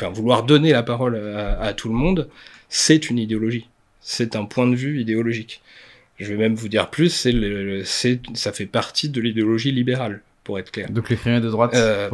enfin, vouloir donner la parole à, tout le monde, c'est une idéologie. C'est un point de vue idéologique. Je vais même vous dire plus, c'est ça fait partie de l'idéologie libérale, pour être clair. Donc les crayons de droite euh,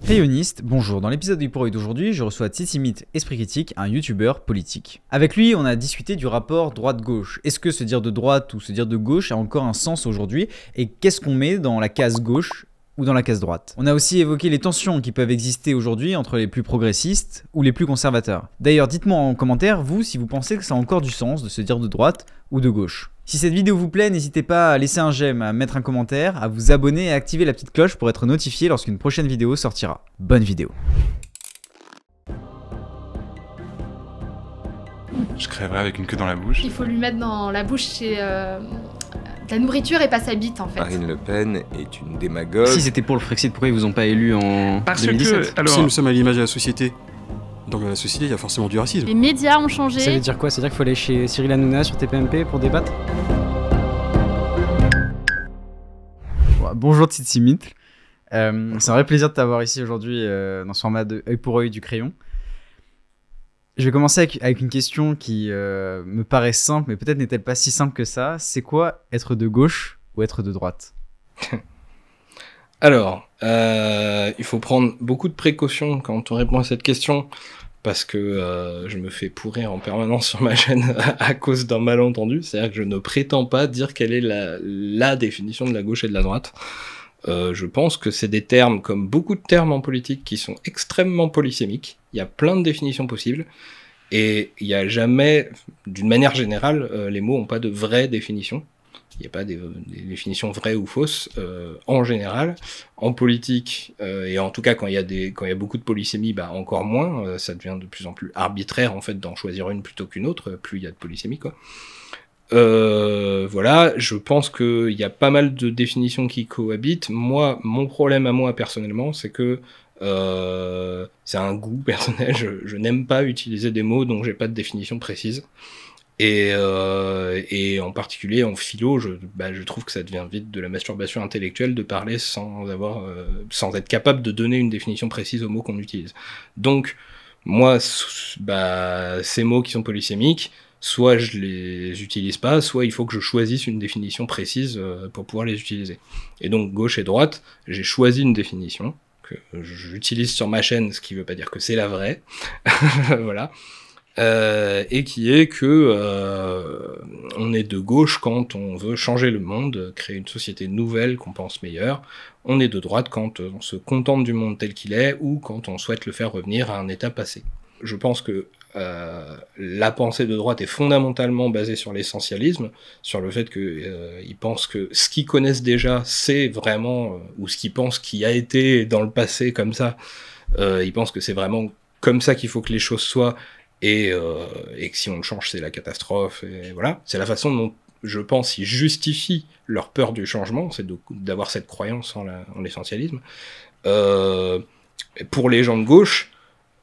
Rayoniste, bonjour. Dans l'épisode du Pour d'aujourd'hui, je reçois Tsitsimit Esprit Critique, un youtubeur politique. Avec lui, on a discuté du rapport droite-gauche. Est-ce que se dire de droite ou se dire de gauche a encore un sens aujourd'hui? Et qu'est-ce qu'on met dans la case gauche ou dans la case droite. On a aussi évoqué les tensions qui peuvent exister aujourd'hui entre les plus progressistes ou les plus conservateurs. D'ailleurs, dites-moi en commentaire, vous, si vous pensez que ça a encore du sens de se dire de droite ou de gauche. Si cette vidéo vous plaît, n'hésitez pas à laisser un j'aime, à mettre un commentaire, à vous abonner et à activer la petite cloche pour être notifié lorsqu'une prochaine vidéo sortira. Bonne vidéo. Je crèverai avec une queue dans la bouche. Il faut lui mettre dans la bouche chez, euh, la nourriture et pas sa bite en fait. Marine Le Pen est une démagogue. Si c'était pour le Frexit, pourquoi ils vous ont pas élu en Parce 2017 que alors... Si nous sommes à l'image de la société. Donc dans la société, il y a forcément du racisme. Les médias ont changé. Ça veut dire quoi? Ça veut dire qu'il faut aller chez Cyril Hanouna sur TPMP pour débattre? Bonjour Titi euh, c'est un vrai plaisir de t'avoir ici aujourd'hui euh, dans ce format de œil pour œil du crayon. Je vais commencer avec, une question qui euh, me paraît simple, mais peut-être n'est-elle pas si simple que ça. C'est quoi être de gauche ou être de droite? Alors, euh, il faut prendre beaucoup de précautions quand on répond à cette question, parce que euh, je me fais pourrir en permanence sur ma chaîne à cause d'un malentendu. C'est-à-dire que je ne prétends pas dire quelle est la, la définition de la gauche et de la droite. Je pense que c'est des termes, comme beaucoup de termes en politique, qui sont extrêmement polysémiques il y a plein de définitions possibles. Et il n'y a jamais, d'une manière générale, euh, les mots n'ont pas de vraie définition. Il n'y a pas des, définitions vraies ou fausses euh, en général. En politique, euh, et en tout cas quand il y a des, quand y a beaucoup de polysémie, bah encore moins. ça devient de plus en plus arbitraire en fait d'en choisir une plutôt qu'une autre. Plus il y a de polysémie quoi. Voilà, je pense qu'il y a pas mal de définitions qui cohabitent. Moi, mon problème à moi personnellement, c'est que euh, c'est un goût personnel. Je, n'aime pas utiliser des mots dont j'ai pas de définition précise. Et, euh, et en particulier en philo, je, bah, je trouve que ça devient vite de la masturbation intellectuelle de parler sans avoir, euh, sans être capable de donner une définition précise aux mots qu'on utilise. Donc, moi, bah, ces mots qui sont polysémiques, soit je les utilise pas, soit il faut que je choisisse une définition précise euh, pour pouvoir les utiliser. Et donc, gauche et droite, j'ai choisi une définition j'utilise sur ma chaîne, ce qui veut pas dire que c'est la vraie, voilà, euh, et qui est que euh, on est de gauche quand on veut changer le monde, créer une société nouvelle qu'on pense meilleure, on est de droite quand on se contente du monde tel qu'il est ou quand on souhaite le faire revenir à un état passé. Je pense que la pensée de droite est fondamentalement basée sur l'essentialisme, sur le fait qu'ils euh, pensent que ce qu'ils connaissent déjà, c'est vraiment, euh, ou ce qu'ils pensent qui a été dans le passé comme ça, ils pensent que c'est vraiment comme ça qu'il faut que les choses soient, et, que si on le change, c'est la catastrophe, voilà. C'est la façon dont, je pense, ils justifient leur peur du changement, c'est d'avoir cette croyance en l'essentialisme. pour les gens de gauche,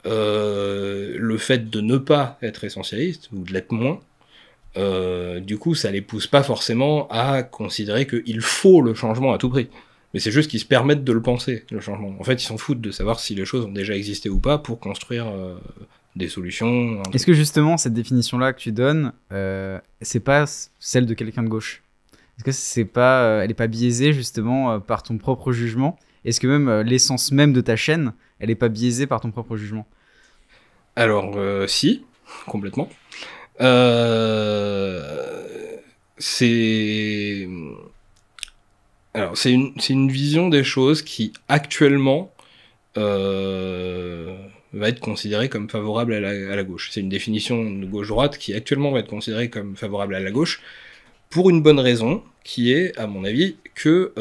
euh, le fait de ne pas être essentialiste, ou de l'être moins, euh, du coup, ça les pousse pas forcément à considérer qu'il faut le changement à tout prix. Mais c'est juste qu'ils se permettent de le penser, le changement. En fait, ils s'en foutent de savoir si les choses ont déjà existé ou pas pour construire euh, des solutions. Est-ce que justement, cette définition-là que tu donnes, c'est pas celle de quelqu'un de gauche? Est-ce que c'est pas, elle est pas biaisée justement par ton propre jugement? Est-ce que même l'essence même de ta chaîne, elle est pas biaisée par ton propre jugement? Alors, euh, si, complètement. Euh, c'est. Alors, c'est une, vision des choses qui, actuellement, euh, va être considérée comme favorable à la gauche. C'est une définition de gauche-droite qui, actuellement, va être considérée comme favorable à la gauche, pour une bonne raison, qui est, à mon avis, que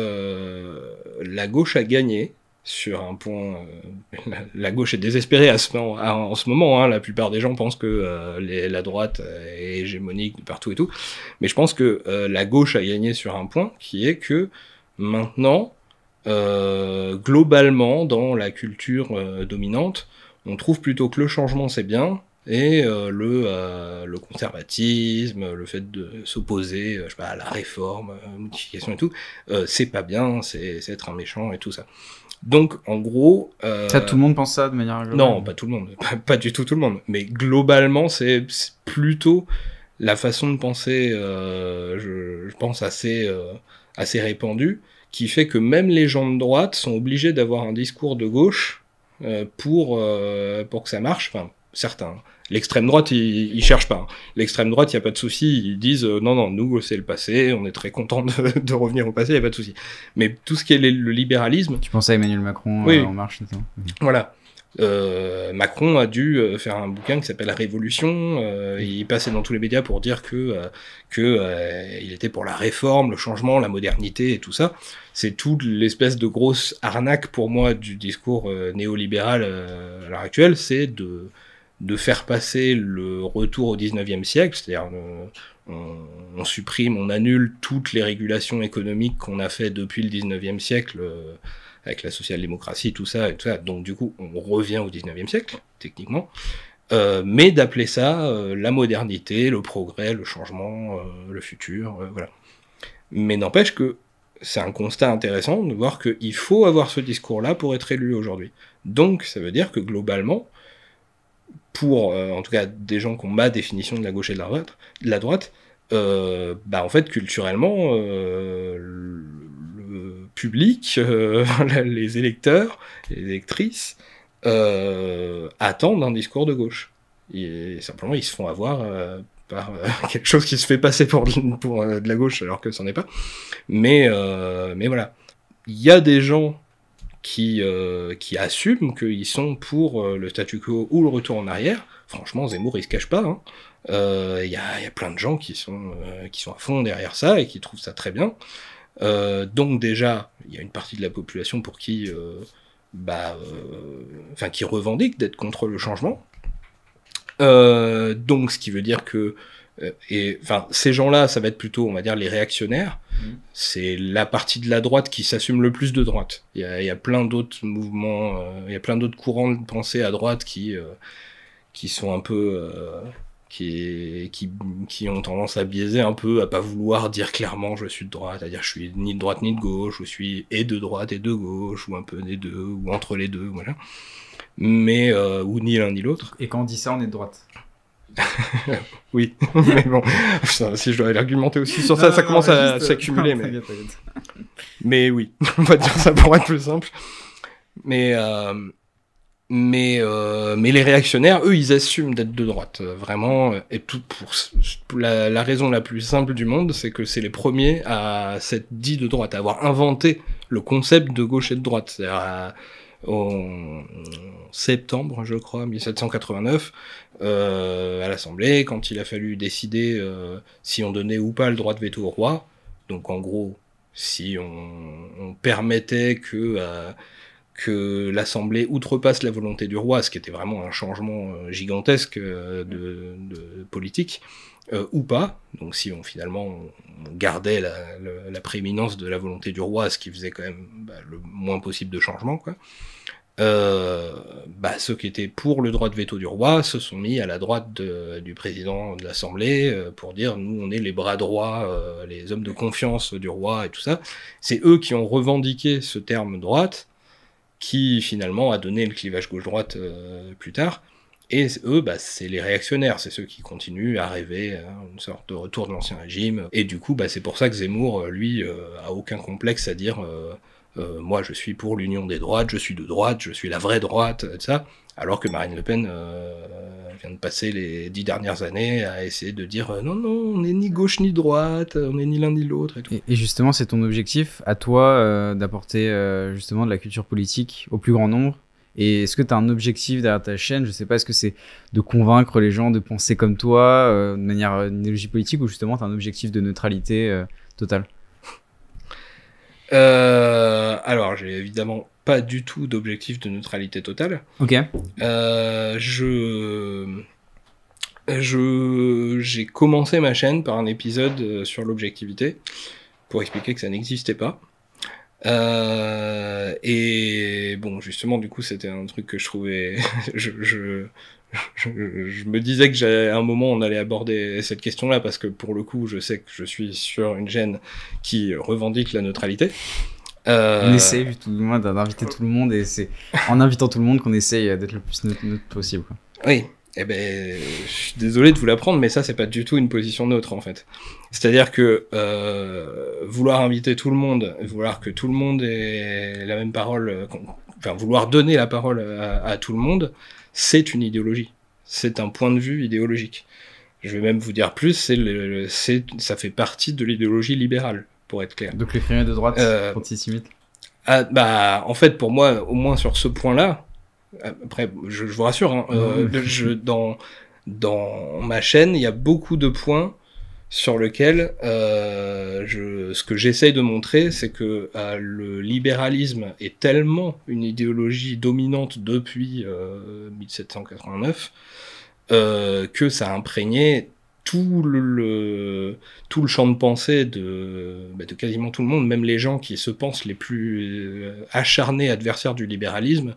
la gauche a gagné sur un point. Euh, la, gauche est désespérée en ce moment. Hein, la plupart des gens pensent que euh, la droite est hégémonique partout et tout. Mais je pense que euh, la gauche a gagné sur un point qui est que maintenant, globalement, dans la culture dominante, on trouve plutôt que le changement c'est bien et le, le conservatisme, le fait de s'opposer, je sais pas, à la réforme, modification et tout, c'est pas bien, c'est être un méchant et tout ça. Donc, en gros. Euh, ça, tout le monde pense ça de manière globale Non, pas tout le monde. Pas, pas du tout tout le monde. Mais globalement, c'est plutôt la façon de penser, euh, je, je pense, assez, euh, assez répandue, qui fait que même les gens de droite sont obligés d'avoir un discours de gauche pour, pour que ça marche. Enfin, certains. L'extrême droite, ils, ils cherchent pas. L'extrême droite, il y a pas de souci. Ils disent euh, non, non, nous c'est le passé. On est très content de, de revenir au passé. Il y a pas de souci. Mais tout ce qui est le, le libéralisme, Tu penses à Emmanuel Macron Oui. euh, en marche, voilà. Euh, Macron a dû faire un bouquin qui s'appelle Révolution. Euh, il passait dans tous les médias pour dire que euh, que il était pour la réforme, le changement, la modernité et tout ça. C'est toute l'espèce de grosse arnaque pour moi du discours néolibéral à l'heure actuelle, c'est de de faire passer le retour au 19e siècle, c'est-à-dire euh, on, supprime, on annule toutes les régulations économiques qu'on a fait depuis le 19e siècle euh, avec la social-démocratie, tout ça et tout ça. Donc du coup, on revient au 19e siècle, techniquement. Euh, mais d'appeler ça la modernité, le progrès, le changement, le futur, voilà. Mais n'empêche que c'est un constat intéressant de voir qu'il faut avoir ce discours-là pour être élu aujourd'hui. Donc ça veut dire que globalement, pour euh, en tout cas des gens qui ont ma définition de la gauche et de la droite, de la droite euh, bah en fait culturellement euh, le, le public, les électeurs, les électrices attendent un discours de gauche. Et simplement ils se font avoir euh, par quelque chose qui se fait passer pour, de- la gauche alors que c'en est pas. Mais mais voilà, il y a des gens qui, euh, qui assument qu'ils sont pour euh, le statu quo ou le retour en arrière. Franchement, Zemmour, il se cache pas. hein. Euh, Il y, a, y a plein de gens qui sont, qui sont à fond derrière ça et qui trouvent ça très bien. Donc déjà, il y a une partie de la population pour qui, bah, enfin, qui revendique d'être contre le changement. Donc, ce qui veut dire que, et enfin, ces gens-là, ça va être plutôt, on va dire, les réactionnaires. C'est la partie de la droite qui s'assume le plus de droite. Il y a, il y a plein d'autres mouvements, euh, il y a plein d'autres courants de pensée à droite qui, euh, qui sont un peu, euh, qui, qui, qui ont tendance à biaiser un peu, à pas vouloir dire clairement je suis de droite, à dire je suis ni de droite ni de gauche, je suis et de droite et de gauche, ou un peu des deux, ou entre les deux, voilà. Mais, euh, ou ni l'un ni l'autre. Et quand on dit ça, on est de droite. Oui, mais bon, putain, si je dois argumenter aussi sur ça, ça commence à s'accumuler. Mais... Mais oui, on va dire ça pour être plus simple. Mais, euh, mais, euh, mais les réactionnaires, eux, ils assument d'être de droite. euh, Vraiment, euh, et tout pour, la, la raison la plus simple du monde, c'est que c'est les premiers à s'être dit de droite, à avoir inventé le concept de gauche et de droite. C'est-à-dire à- en septembre, je crois, 1789, euh, à l'Assemblée, quand il a fallu décider euh, si on donnait ou pas le droit de veto au roi. Donc en gros, si on, permettait que, euh, que l'Assemblée outrepasse la volonté du roi, ce qui était vraiment un changement gigantesque de politique, euh, ou pas, donc si on finalement on, gardait la, prééminence de la volonté du roi, ce qui faisait quand même bah, le moins possible de changement, quoi. Euh, bah, ceux qui étaient pour le droit de veto du roi se sont mis à la droite du président de l'Assemblée euh, pour dire nous on est les bras droits, les hommes de confiance du roi et tout ça. C'est eux qui ont revendiqué ce terme droite, qui finalement a donné le clivage gauche-droite plus tard. Et eux, bah, c'est les réactionnaires, c'est ceux qui continuent à rêver à une sorte de retour de l'ancien régime. Et du coup, bah, c'est pour ça que Zemmour, euh, lui, euh, a aucun complexe à dire euh, euh, moi je suis pour l'union des droites, je suis de droite, je suis la vraie droite, et tout ça. Alors que Marine Le Pen euh, vient de passer les dix dernières années à essayer de dire euh, non, non, on n'est ni gauche ni droite, on n'est ni l'un ni l'autre et. Et, justement, c'est ton objectif à toi euh, d'apporter euh, justement de la culture politique au plus grand nombre. Et est-ce que tu as un objectif derrière ta chaîne? Je sais pas, est-ce que c'est de convaincre les gens de penser comme toi euh, de manière euh, une politique ou justement tu as un objectif de neutralité euh, totale? Euh, alors, j'ai évidemment pas du tout d'objectif de neutralité totale. Ok. Euh, je je j'ai commencé ma chaîne par un épisode sur l'objectivité pour expliquer que ça n'existait pas. Euh, et bon, justement, du coup, c'était un truc que je trouvais. je, je, je, je me disais que à un moment on allait aborder cette question-là parce que pour le coup, je sais que je suis sur une chaîne qui revendique la neutralité. Euh, On essaye tout du moins d'inviter tout le monde et c'est en invitant tout le monde qu'on essaye d'être le plus neutre, neutre possible. Quoi. Oui. Eh ben, je suis désolé de vous l'apprendre, mais ça, c'est pas du tout une position neutre, en fait. C'est-à-dire que euh, vouloir inviter tout le monde, vouloir que tout le monde ait la même parole, euh, enfin, vouloir donner la parole à, à tout le monde, c'est une idéologie. C'est un point de vue idéologique. Je vais même vous dire plus, c'est le, c'est, ça fait partie de l'idéologie libérale, pour être clair. Donc les de droite Euh, antisémites. Ah, bah, en fait, pour moi, au moins sur ce point-là, après, je, je vous rassure, hein, euh, je, dans, dans ma chaîne, il y a beaucoup de points sur lesquels euh, je, ce que j'essaye de montrer, c'est que euh, le libéralisme est tellement une idéologie dominante depuis euh, 1789 euh, que ça a imprégné tout le, le- tout le champ de pensée de, bah, de quasiment tout le monde, même les gens qui se pensent les plus acharnés adversaires du libéralisme,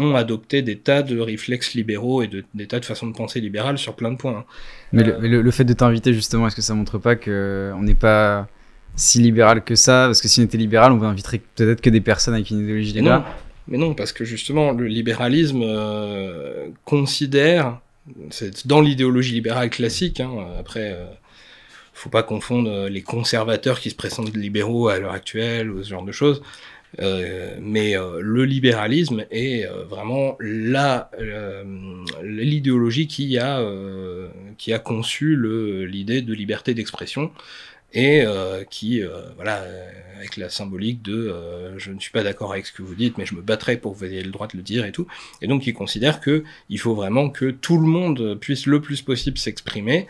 ont adopté des tas de réflexes libéraux et de, des tas de façons de penser libérales sur plein de points. hein. Mais, euh, le, le fait de t'inviter justement, est-ce que ça montre pas que on n'est pas si libéral que ça? Parce que si on était libéral, on inviterait peut-être que des personnes avec une idéologie libérale? mais non, parce que justement, le libéralisme euh, considère, c'est dans l'idéologie libérale classique, hein, après, euh, faut pas confondre euh, les conservateurs qui se présentent libéraux à l'heure actuelle ou ce genre de choses. Euh, mais euh, le libéralisme est euh, vraiment la l'idéologie qui a qui a conçu l'idée de liberté d'expression et qui voilà avec la symbolique de je ne suis pas d'accord avec ce que vous dites mais je me battrai pour que vous ayez le droit de le dire et tout. Et donc il considère que il faut vraiment que tout le monde puisse le plus possible s'exprimer.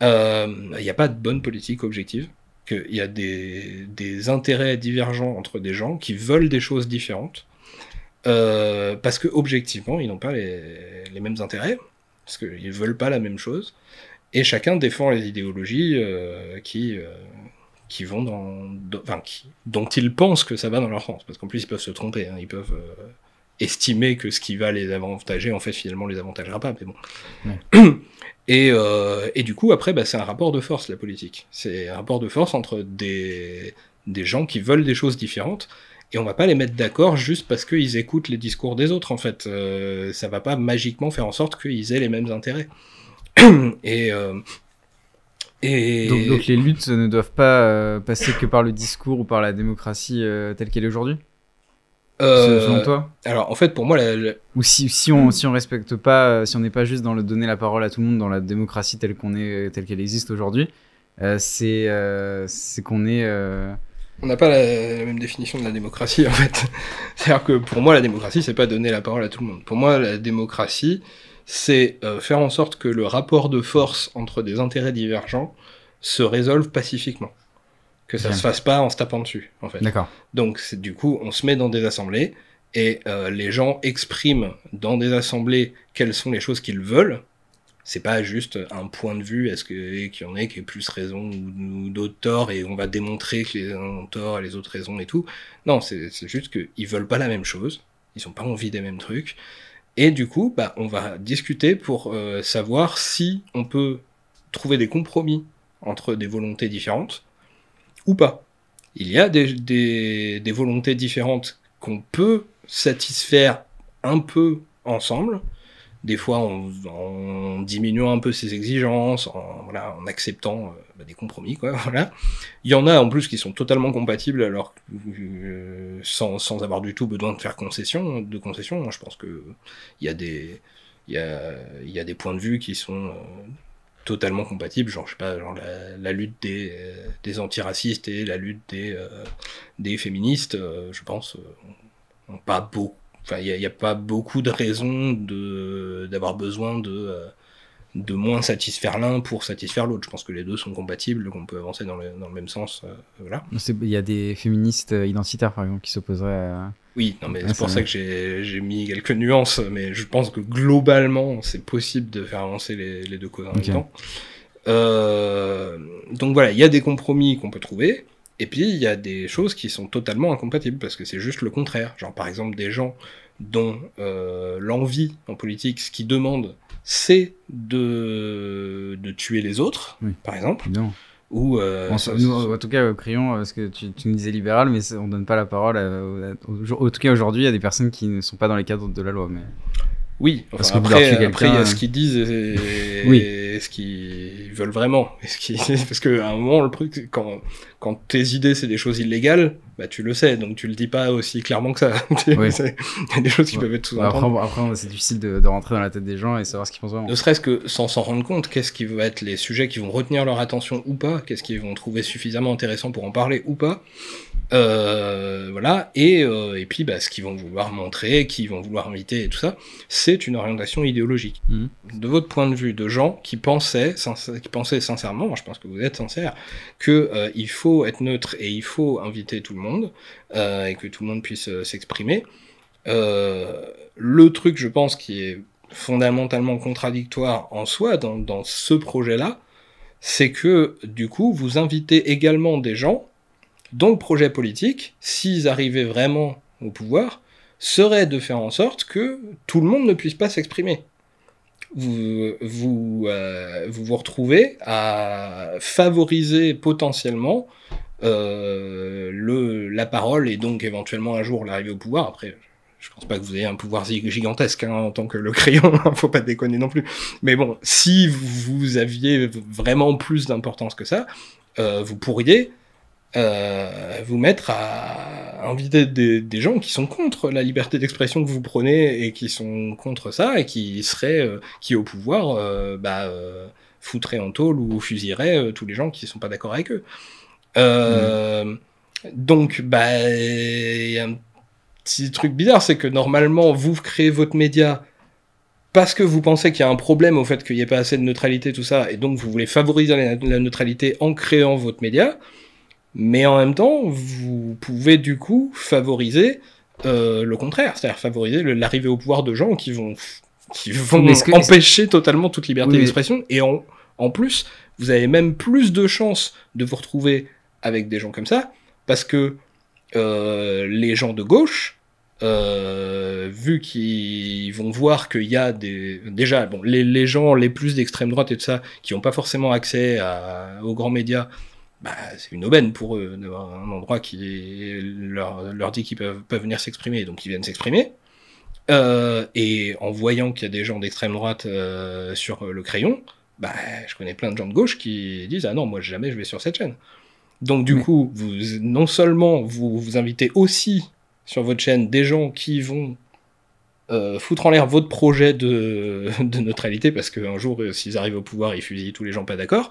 Il n'y a pas de bonne politique objective qu'il y a des, des intérêts divergents entre des gens qui veulent des choses différentes euh, parce que objectivement ils n'ont pas les, les mêmes intérêts parce qu'ils veulent pas la même chose et chacun défend les idéologies euh, qui euh, qui vont dans, enfin qui, dont ils pensent que ça va dans leur sens. Parce qu'en plus ils peuvent se tromper hein, ils peuvent estimer que ce qui va les avantager en fait finalement les avantagera pas mais bon et, euh, et du coup après bah, c'est un rapport de force la politique. C'est un rapport de force entre des gens qui veulent des choses différentes et on va pas les mettre d'accord juste parce qu'ils écoutent les discours des autres en fait. Euh, ça va pas magiquement faire en sorte qu'ils aient les mêmes intérêts. Et euh, Donc, les luttes ne doivent pas euh, passer que par le discours ou par la démocratie telle qu'elle est aujourd'hui? Euh, Selon toi alors en fait pour moi la- la- Ou si, si on si on respecte pas, euh, si on n'est pas juste dans le donner la parole à tout le monde dans la démocratie telle qu'on est, telle qu'elle existe aujourd'hui, euh, c'est euh, c'est qu'on est. euh, on n'a pas la, la même définition de la démocratie en fait. C'est-à-dire que pour moi la démocratie c'est pas donner la parole à tout le monde. Pour moi la démocratie c'est euh, faire en sorte que le rapport de force entre des intérêts divergents se résolve pacifiquement. Que ça Bien. se fasse pas en se tapant dessus en fait. D'accord. Donc du coup, on se met dans des assemblées et euh, les gens expriment dans des assemblées quelles sont les choses qu'ils veulent. C'est pas juste un point de vue, est-ce qu'il y en ait qui ait plus raison ou, ou d'autres torts et on va démontrer que les uns ont tort et les autres raison et tout. Non, c'est c'est juste qu'ils veulent pas la même chose, ils ont pas envie des mêmes trucs. Et du coup, bah, on va discuter pour euh, savoir si on peut trouver des compromis entre des volontés différentes ou pas. Il y a des, volontés différentes qu'on peut satisfaire un peu ensemble, des fois en, diminuant un peu ses exigences, en, acceptant euh, bah, des compromis. Il y en a en plus qui sont totalement compatibles, alors euh, sans, avoir du tout besoin de faire concession, de concession. Je pense que il y a des, y a des points de vue qui sont euh, totalement compatibles, genre je sais pas, genre la, la lutte des, euh, des antiracistes et la lutte des, euh, des féministes, euh, je pense, pas beaucoup, enfin il n'y a, pas beaucoup de raisons de d'avoir besoin de de moins satisfaire l'un pour satisfaire l'autre. Je pense que les deux sont compatibles, qu'on peut avancer dans le, dans le même sens, euh, voilà. Il y a des féministes euh, identitaires par exemple qui s'opposeraient à. Oui, non, mais Ah, c'est pour ça que j'ai mis quelques nuances, mais je pense que globalement, c'est possible de faire avancer les, les deux causes en même temps. Euh, donc voilà, il y a des compromis qu'on peut trouver, et puis il y a des choses qui sont totalement incompatibles, parce que c'est juste le contraire. Genre par exemple des gens dont euh, l'envie en politique, ce qu'ils demandent, c'est de, de tuer les autres, Oui. par exemple Évidemment. Ou, euh, nous, en tout cas, au crayon, parce que tu, tu nous disais libéral, mais on donne pas la parole. à- au- en tout cas, aujourd'hui, il y a des personnes qui ne sont pas dans les cadres de la loi. Mais... Oui, Parce enfin, que vous leur après, après, il y a ce euh. qu'ils disent et, Oui. et ce qu'ils veulent vraiment. Et ce qui... Parce qu'à un moment, le truc, quand, quand tes idées, c'est des choses illégales, bah, tu le sais, donc tu le dis pas aussi clairement que ça. Oui. Il y a des choses qui Ouais. peuvent être Bon, après, sous-entendues. bon, après, c'est difficile de, de rentrer dans la tête des gens et savoir ce qu'ils pensent vraiment. Ne serait-ce que sans s'en rendre compte, qu'est-ce qui va être les sujets qui vont retenir leur attention ou pas, qu'est-ce qu'ils vont trouver suffisamment intéressant pour en parler ou pas, euh, voilà, et, euh, et puis bah, ce qu'ils vont vouloir montrer, qui vont vouloir inviter et tout ça, c'est une orientation idéologique. Mhm. De votre point de vue, de gens qui pensaient, qui pensaient sincèrement, moi je pense que vous êtes sincère, que euh, il faut être neutre et il faut inviter tout le monde euh, et que tout le monde puisse euh, s'exprimer. Euh, le truc, je pense, qui est fondamentalement contradictoire en soi dans, dans ce projet-là, c'est que du coup, vous invitez également des gens dont le projet politique, s'ils arrivaient vraiment au pouvoir, serait de faire en sorte que tout le monde ne puisse pas s'exprimer. Vous vous, euh, vous retrouvez à favoriser potentiellement euh, le, la parole et donc éventuellement un jour l'arrivée au pouvoir. Après, je pense pas que vous ayez un pouvoir gi- gigantesque hein, en tant que le crayon, hein, faut pas déconner non plus. Mais bon, si vous aviez vraiment plus d'importance que ça, euh, vous pourriez euh, vous mettre à inviter des, gens qui sont contre la liberté d'expression que vous prenez et qui sont contre ça et qui seraient, euh, qui au pouvoir, euh, bah, foutraient en tôle ou fusilleraient tous les gens qui sont pas d'accord avec eux. Donc, bah, un petit truc bizarre, c'est que normalement, vous créez votre média parce que vous pensez qu'il y a un problème au fait qu'il n'y ait pas assez de neutralité, tout ça, et donc vous voulez favoriser la neutralité en créant votre média, mais en même temps, vous pouvez du coup favoriser euh, le contraire, c'est-à-dire favoriser l'arrivée au pouvoir de gens qui vont, qui vont que- empêcher totalement toute liberté Oui, d'expression, et en, en plus, vous avez même plus de chances de vous retrouver avec des gens comme ça, parce que euh, les gens de gauche, euh, vu qu'ils vont voir qu'il y a des déjà bon les, les gens les plus d'extrême droite et tout ça qui n'ont pas forcément accès à, aux grands médias bah, c'est une aubaine pour eux d'avoir un endroit qui leur, leur dit qu'ils peuvent, peuvent venir s'exprimer. Donc ils viennent s'exprimer. Euh, et en voyant qu'il y a des gens d'extrême droite euh, sur le crayon bah je connais plein de gens de gauche qui disent ah non moi jamais je vais sur cette chaîne. Donc du coup vous non seulement vous vous invitez aussi sur votre chaîne des gens qui vont euh, foutre en l'air votre projet de, de neutralité parce qu'un jour, s'ils arrivent au pouvoir, ils fusillent tous les gens pas d'accord.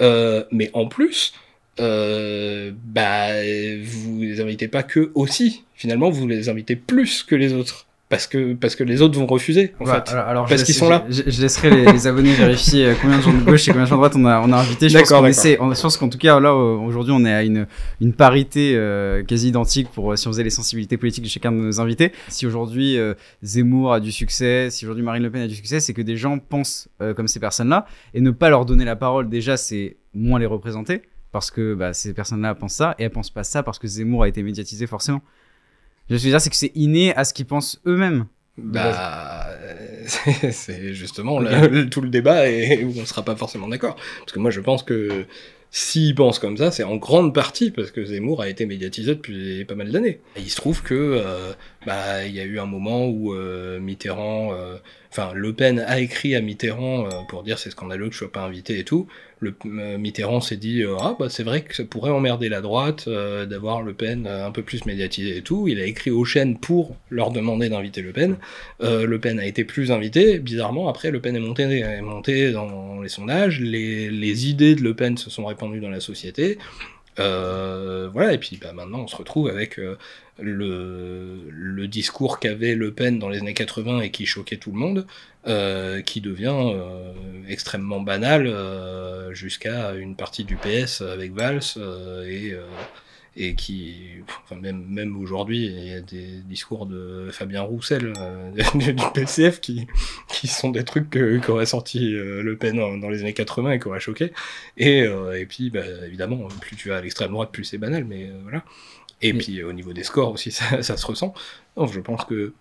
Euh, mais en plus, euh, bah, vous les invitez pas que aussi. Finalement, vous les invitez plus que les autres. Parce que, parce que les autres vont refuser, en Voilà, fait. alors, alors, Parce qu'ils sont là. Je, je laisserai les, les abonnés vérifier euh, combien de gens de gauche et combien de gens de droite on a, on a invité. Je pense D'accord, qu'on d'accord. essaie. On, je pense qu'en tout cas, là, euh, aujourd'hui, on est à une, une parité euh, quasi identique pour si on faisait les sensibilités politiques de chacun de nos invités. Si aujourd'hui euh, Zemmour a du succès, si aujourd'hui Marine Le Pen a du succès, c'est que des gens pensent euh, comme ces personnes-là et ne pas leur donner la parole. Déjà, c'est moins les représenter parce que bah, ces personnes-là pensent ça et elles pensent pas ça parce que Zemmour a été médiatisé forcément. Je veux dire, c'est que c'est inné à ce qu'ils pensent eux-mêmes. Bah, c'est- c'est justement le- le- tout le débat et où on sera pas forcément d'accord. Parce que moi, je pense que s'ils pensent comme ça, c'est en grande partie parce que Zemmour a été médiatisé depuis pas mal d'années. Et il se trouve que, euh, bah, il y a eu un moment où euh, Mitterrand, euh, enfin, Le Pen a écrit à Mitterrand euh, pour dire c'est scandaleux que je sois pas invité et tout. Le, Mitterrand s'est dit ah bah c'est vrai que ça pourrait emmerder la droite d'avoir Le Pen un peu plus médiatisé et tout. Il a écrit aux chaînes pour leur demander d'inviter Le Pen. Le Pen a été plus invité. Bizarrement, après, Le Pen est monté, monté dans les sondages. Les, les idées de Le Pen se sont répandues dans la société. Euh, voilà, et puis bah, maintenant on se retrouve avec euh, le, discours qu'avait Le Pen dans les années 80 et qui choquait tout le monde, euh, qui devient euh, extrêmement banal jusqu'à une partie du PS avec Valls et, et qui, enfin même, même aujourd'hui, il y a des discours de Fabien Roussel euh, du PCF qui, qui sont des trucs qu'aurait sorti euh, Le Pen dans, dans les années 80 et qui auraient choqué. Et, euh, et puis, bah, évidemment, plus tu vas à l'extrême droite, plus c'est banal, mais voilà. Et Mais- puis, au niveau des scores aussi, ça, ça se ressent. Donc, je pense que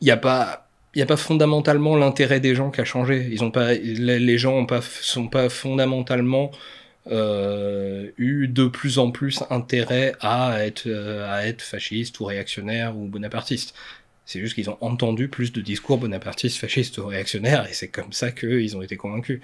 il n'y a pas. Il n'y a pas fondamentalement l'intérêt des gens qui a changé. Ils ont pas, les gens ont pas, sont pas fondamentalement eu de plus en plus intérêt à être, euh, à être fasciste ou réactionnaire ou bonapartiste. C'est juste qu'ils ont entendu plus de discours bonapartistes, fascistes ou réactionnaires, et c'est comme ça qu'ils ont été convaincus.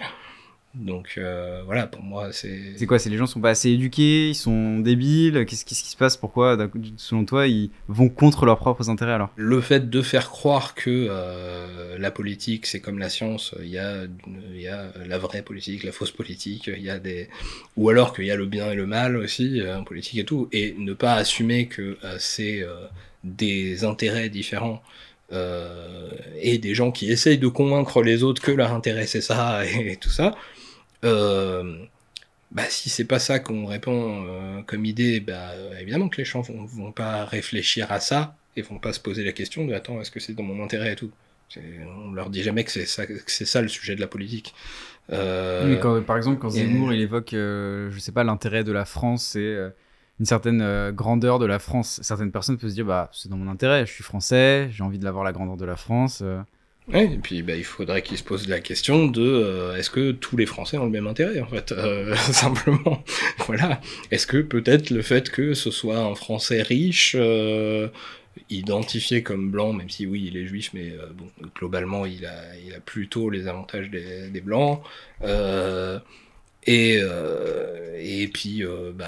Donc euh, voilà, pour moi, c'est. C'est quoi C'est les gens sont pas assez éduqués, ils sont débiles Qu'est-ce qui se passe Pourquoi, selon toi, ils vont contre leurs propres intérêts alors? Le fait de faire croire que euh, la politique, c'est comme la science, il y, a, il y a la vraie politique, la fausse politique, il y a des. Ou alors qu'il y a le bien et le mal aussi euh, en politique et tout, et ne pas assumer que c'est des intérêts différents. Et des gens qui essayent de convaincre les autres que leur intérêt c'est ça et tout ça, bah, si c'est pas ça qu'on répond euh, comme idée, bah, évidemment que les gens vont, vont pas réfléchir à ça et vont pas se poser la question de attends, est-ce que c'est dans mon intérêt et tout? On leur dit jamais que c'est ça, c'est ça le sujet de la politique. Euh, quand, par exemple, quand Zemmour il évoque, je sais pas, l'intérêt de la France et une certaine grandeur de la France, certaines personnes peuvent se dire bah c'est dans mon intérêt, je suis français, j'ai envie de l'avoir la grandeur de la France. Et puis bah, il faudrait qu'ils se posent la question de euh, est-ce que tous les Français ont le même intérêt en fait, euh, simplement. voilà. Est-ce que peut-être le fait que ce soit un Français riche, euh, identifié comme blanc, même si oui il est juif, mais bon globalement il a, plutôt les avantages des, des blancs. et, et puis bah,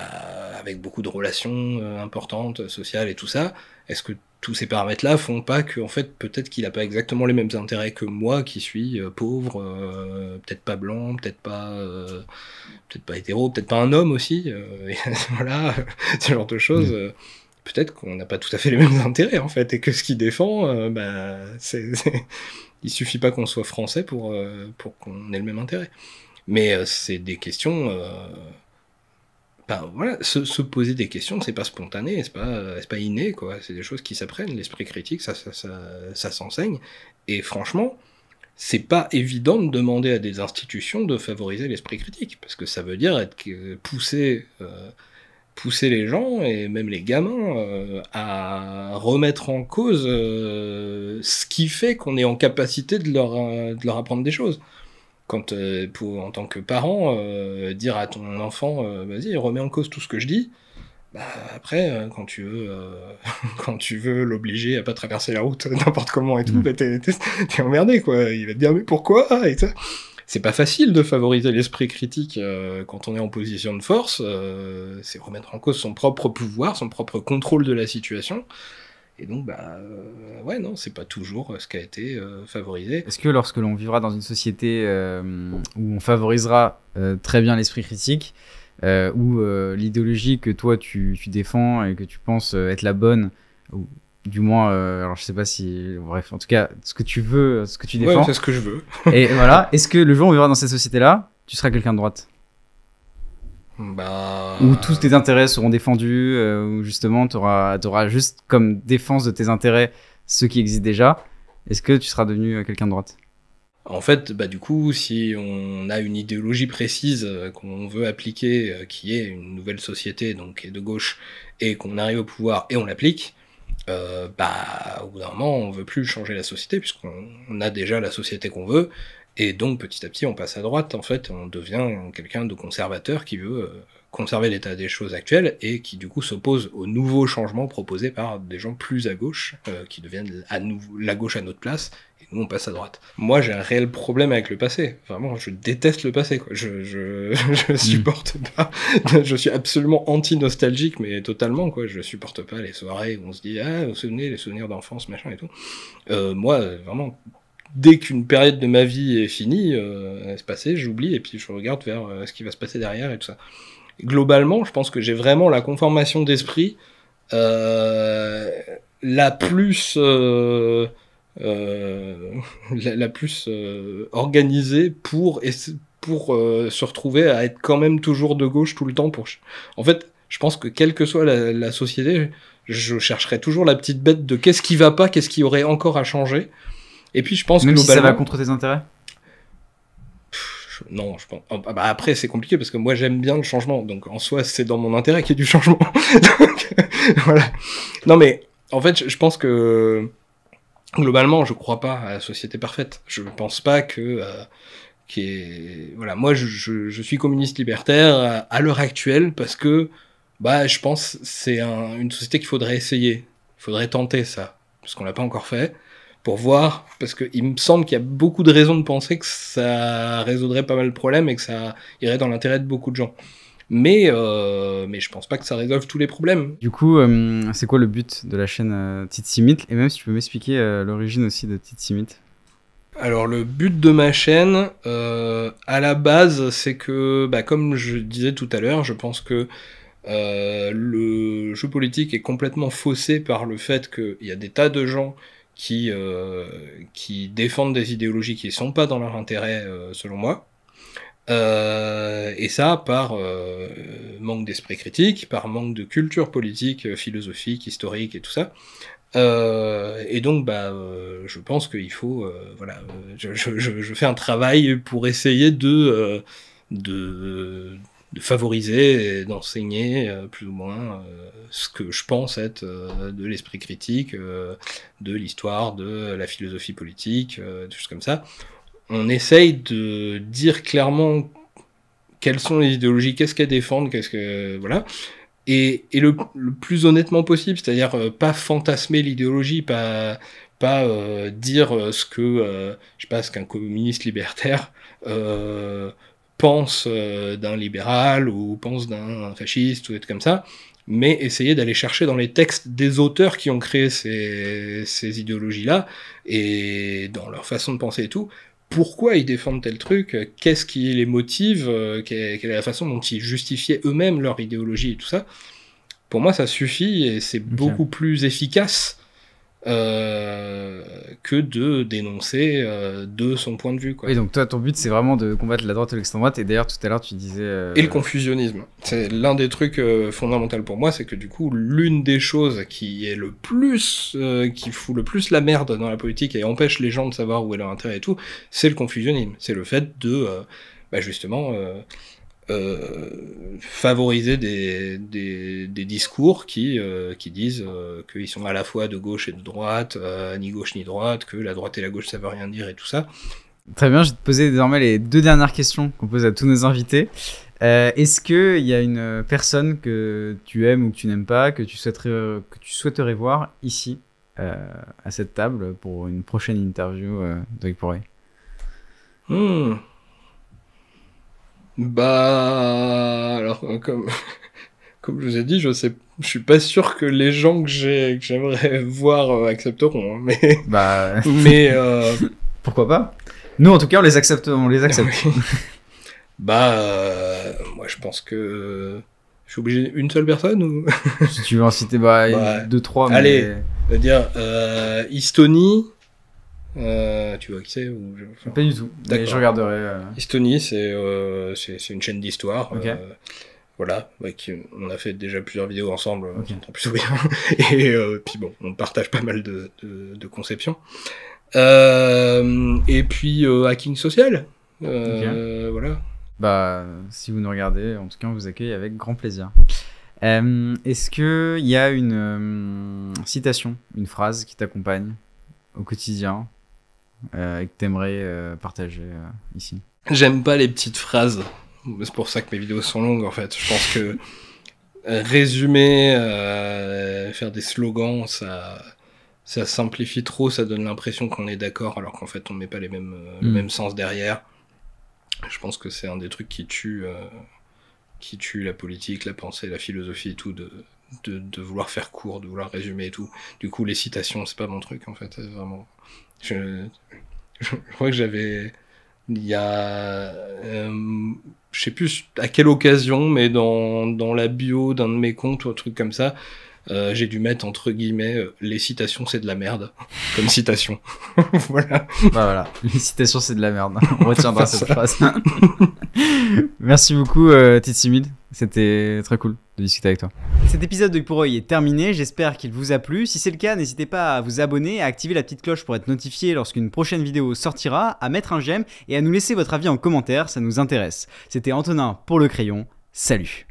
avec beaucoup de relations importantes, sociales et tout ça, est-ce que tous ces paramètres-là font pas que, en fait, peut-être qu'il n'a pas exactement les mêmes intérêts que moi, qui suis euh, pauvre, euh, peut-être pas blanc, peut-être pas, euh, peut-être pas hétéro, peut-être pas un homme aussi, voilà, ce genre de choses. Mm. peut-être qu'on n'a pas tout à fait les mêmes intérêts, en fait, et que ce qu'il défend, bah, c'est, il suffit pas qu'on soit français pour, pour qu'on ait le même intérêt. Mais c'est des questions ben, voilà, se, poser des questions, c'est pas spontané, c'est pas, c'est pas inné, quoi. C'est des choses qui s'apprennent. L'esprit critique, ça, ça, ça, s'enseigne. Et franchement, c'est pas évident de demander à des institutions de favoriser l'esprit critique, parce que ça veut dire être pousser, euh, pousser les gens et même les gamins euh, à remettre en cause euh, ce qui fait qu'on est en capacité de leur, de leur apprendre des choses quand euh, pour, en tant que parent, euh, dire à ton enfant, euh, vas-y, remets en cause tout ce que je dis, bah, après, quand tu veux, quand tu veux l'obliger à pas traverser la route n'importe comment et tout, mm. bah, t'es, emmerdé, quoi. Il va te dire, mais pourquoi? Et C'est pas facile de favoriser l'esprit critique quand on est en position de force. c'est remettre en cause son propre pouvoir, son propre contrôle de la situation. Et donc, bah, euh, ouais, non, c'est pas toujours euh, ce qui a été euh, favorisé. Est-ce que lorsque l'on vivra dans une société où on favorisera très bien l'esprit critique, où l'idéologie que toi tu, tu, défends et que tu penses être la bonne, ou du moins, alors je sais pas si, bref, en tout cas, ce que tu veux, ce que tu défends. Ouais, c'est ce que je veux. et voilà, est-ce que le jour où on vivra dans cette société-là, tu seras quelqu'un de droite? Bah... Où tous tes intérêts seront défendus, euh, où justement tu auras, auras, juste comme défense de tes intérêts ceux qui existent déjà. Est-ce que tu seras devenu euh, quelqu'un de droite? En fait, bah, du coup, si on a une idéologie précise euh, qu'on veut appliquer, qui est une nouvelle société, donc qui est de gauche, et qu'on arrive au pouvoir et on l'applique, bah, au bout d'un moment, on veut plus changer la société, puisqu'on a déjà la société qu'on veut, et donc petit à petit, on passe à droite, en fait, on devient quelqu'un de conservateur qui veut euh, conserver l'état des choses actuelles et qui du coup s'oppose aux nouveaux changements proposés par des gens plus à gauche, euh, qui deviennent à nouveau la gauche à notre place, et nous on passe à droite. Moi j'ai un réel problème avec le passé, vraiment je déteste le passé, quoi. Je, je, je mm. supporte pas, je suis absolument anti-nostalgique, mais totalement, quoi. Je supporte pas les soirées où on se dit, ah, vous vous souvenez, les souvenirs d'enfance, machin et tout. Euh, moi, vraiment, dès qu'une période de ma vie est finie, euh, elle est passée, j'oublie et puis je regarde vers euh, ce qui va se passer derrière et tout ça. Globalement, je pense que j'ai vraiment la conformation d'esprit euh, la plus la, plus organisée pour pour se retrouver à être quand même toujours de gauche tout le temps. En fait, je pense que quelle que soit la, la société, je chercherai toujours la petite bête de qu'est-ce qui va pas, qu'est-ce qui aurait encore à changer et puis je pense Même globalement... si ça va contre tes intérêts non, je pense. Oh, bah après, c'est compliqué parce que moi j'aime bien le changement, donc en soi c'est dans mon intérêt qu'il y ait du changement. donc, voilà. Non mais en fait, je pense que globalement, je crois pas à la société parfaite. Je pense pas que euh, qui est voilà moi je, je, je suis communiste libertaire à, à l'heure actuelle parce que bah je pense c'est un, une société qu'il faudrait essayer il faudrait tenter ça parce qu'on l'a pas encore fait pour voir parce que il me semble qu'il y a beaucoup de raisons de penser que ça résoudrait pas mal de problèmes et que ça irait dans l'intérêt de beaucoup de gens. Mais euh, mais je pense pas que ça résolve tous les problèmes. Du coup, euh, c'est quoi le but de la chaîne euh, Titsimit Et même si tu peux m'expliquer euh, l'origine aussi de Titsimit Alors le but de ma chaîne, à la base, c'est que, bah, comme je disais tout à l'heure, je pense que le jeu politique est complètement faussé par le fait qu'il y a des tas de gens qui, euh, qui défendent des idéologies qui ne sont pas dans leur intérêt, euh, selon moi. Euh, et ça par manque d'esprit critique, par manque de culture politique, philosophique, historique et tout ça. Et donc, bah, je pense qu'il faut, voilà, je, je, je, fais un travail pour essayer de, de, de favoriser et d'enseigner euh, plus ou moins euh, ce que je pense être euh, de l'esprit critique, de l'histoire, de la philosophie politique, des choses comme ça. On essaye de dire clairement quelles sont les idéologies, qu'est-ce qu'elles défendent, qu'est-ce que voilà, et, le, plus honnêtement possible, c'est-à-dire pas fantasmer l'idéologie, pas pas dire ce que je sais pas ce qu'un communiste libertaire pense euh, d'un libéral ou pense d'un fasciste ou être comme ça, mais essayer d'aller chercher dans les textes des auteurs qui ont créé ces, ces idéologies-là et dans leur façon de penser et tout, pourquoi ils défendent tel truc, qu'est-ce qui les motive, euh, quelle quelle est la façon dont ils justifiaient eux-mêmes leur idéologie et tout ça. Pour moi, ça suffit et c'est beaucoup plus efficace euh, que de dénoncer euh, de son point de vue. Quoi. Oui, donc toi, ton but, c'est vraiment de combattre la droite et l'extrême droite. Et d'ailleurs, tout à l'heure, tu disais. euh, Et le confusionnisme. C'est l'un des trucs euh, fondamentaux pour moi, c'est que du coup, l'une des choses qui est le plus, euh, qui fout le plus la merde dans la politique et empêche les gens de savoir où est leur intérêt et tout, c'est le confusionnisme. C'est le fait de, euh, bah justement, euh, favoriser des, des, des discours qui, euh, qui disent euh, qu'ils sont à la fois de gauche et de droite, ni gauche ni droite, que la droite et la gauche ça veut rien dire et tout ça. Très bien, je vais te poser désormais les deux dernières questions qu'on pose à tous nos invités. Est-ce qu'il y a une personne que tu aimes ou que tu n'aimes pas, que tu souhaiterais, que tu souhaiterais voir ici, à cette table, pour une prochaine interview d'Oeil pour Oeil? Hmm. Bah, alors euh, comme comme je vous ai dit, je sais, je suis pas sûr que les gens que j'ai que j'aimerais voir euh, accepteront, hein, mais Bah, mais euh, pourquoi pas? Nous, en tout cas, on les accepte. On les accepte. oui. bah euh, moi je pense que je suis obligé une seule personne ou si tu veux en citer bah, deux, trois. Allez. mais de dire euh, Estonie. Euh, tu vois qui c'est ou enfin, Pas du tout. Mais D'accord. je regarderai. euh, Estonie, c'est euh, c'est une chaîne d'histoire. Euh, voilà, ouais, qui- on a fait déjà plusieurs vidéos ensemble, Ok. en plus oui. Et euh, puis bon, on partage pas mal de, de, de conceptions. Euh, et puis euh, hacking social. Euh, Voilà. Bah, si vous nous regardez, en tout cas, on vous accueille avec grand plaisir. Euh, Est-ce qu'il y a une euh, citation, une phrase qui t'accompagne au quotidien? Et que t'aimerais euh, partager euh, ici J'aime pas les petites phrases. C'est pour ça que mes vidéos sont longues en fait. Je pense que euh, résumer, euh, faire des slogans, ça, ça simplifie trop, ça donne l'impression qu'on est d'accord alors qu'en fait on met pas les mêmes, euh, le Mm. même sens derrière. Je pense que c'est un des trucs qui tue, euh, qui tue la politique, la pensée, la philosophie et tout, de, de, de vouloir faire court, de vouloir résumer et tout. Du coup, les citations, c'est pas mon truc en fait, vraiment. Je, je, je crois que j'avais il y a euh, je sais plus à quelle occasion mais dans, dans la bio d'un de mes comptes ou un truc comme ça euh, j'ai dû mettre entre guillemets euh, les citations c'est de la merde comme citation. Voilà. Bah voilà, les citations c'est de la merde. On retiendra cette phrase. Merci beaucoup euh, c'était très cool de discuter avec toi. Cet épisode de pour Œil est terminé, j'espère qu'il vous a plu. Si c'est le cas, n'hésitez pas à vous abonner, à activer la petite cloche pour être notifié lorsqu'une prochaine vidéo sortira, à mettre un j'aime et à nous laisser votre avis en commentaire, ça nous intéresse. C'était Antonin pour le crayon, salut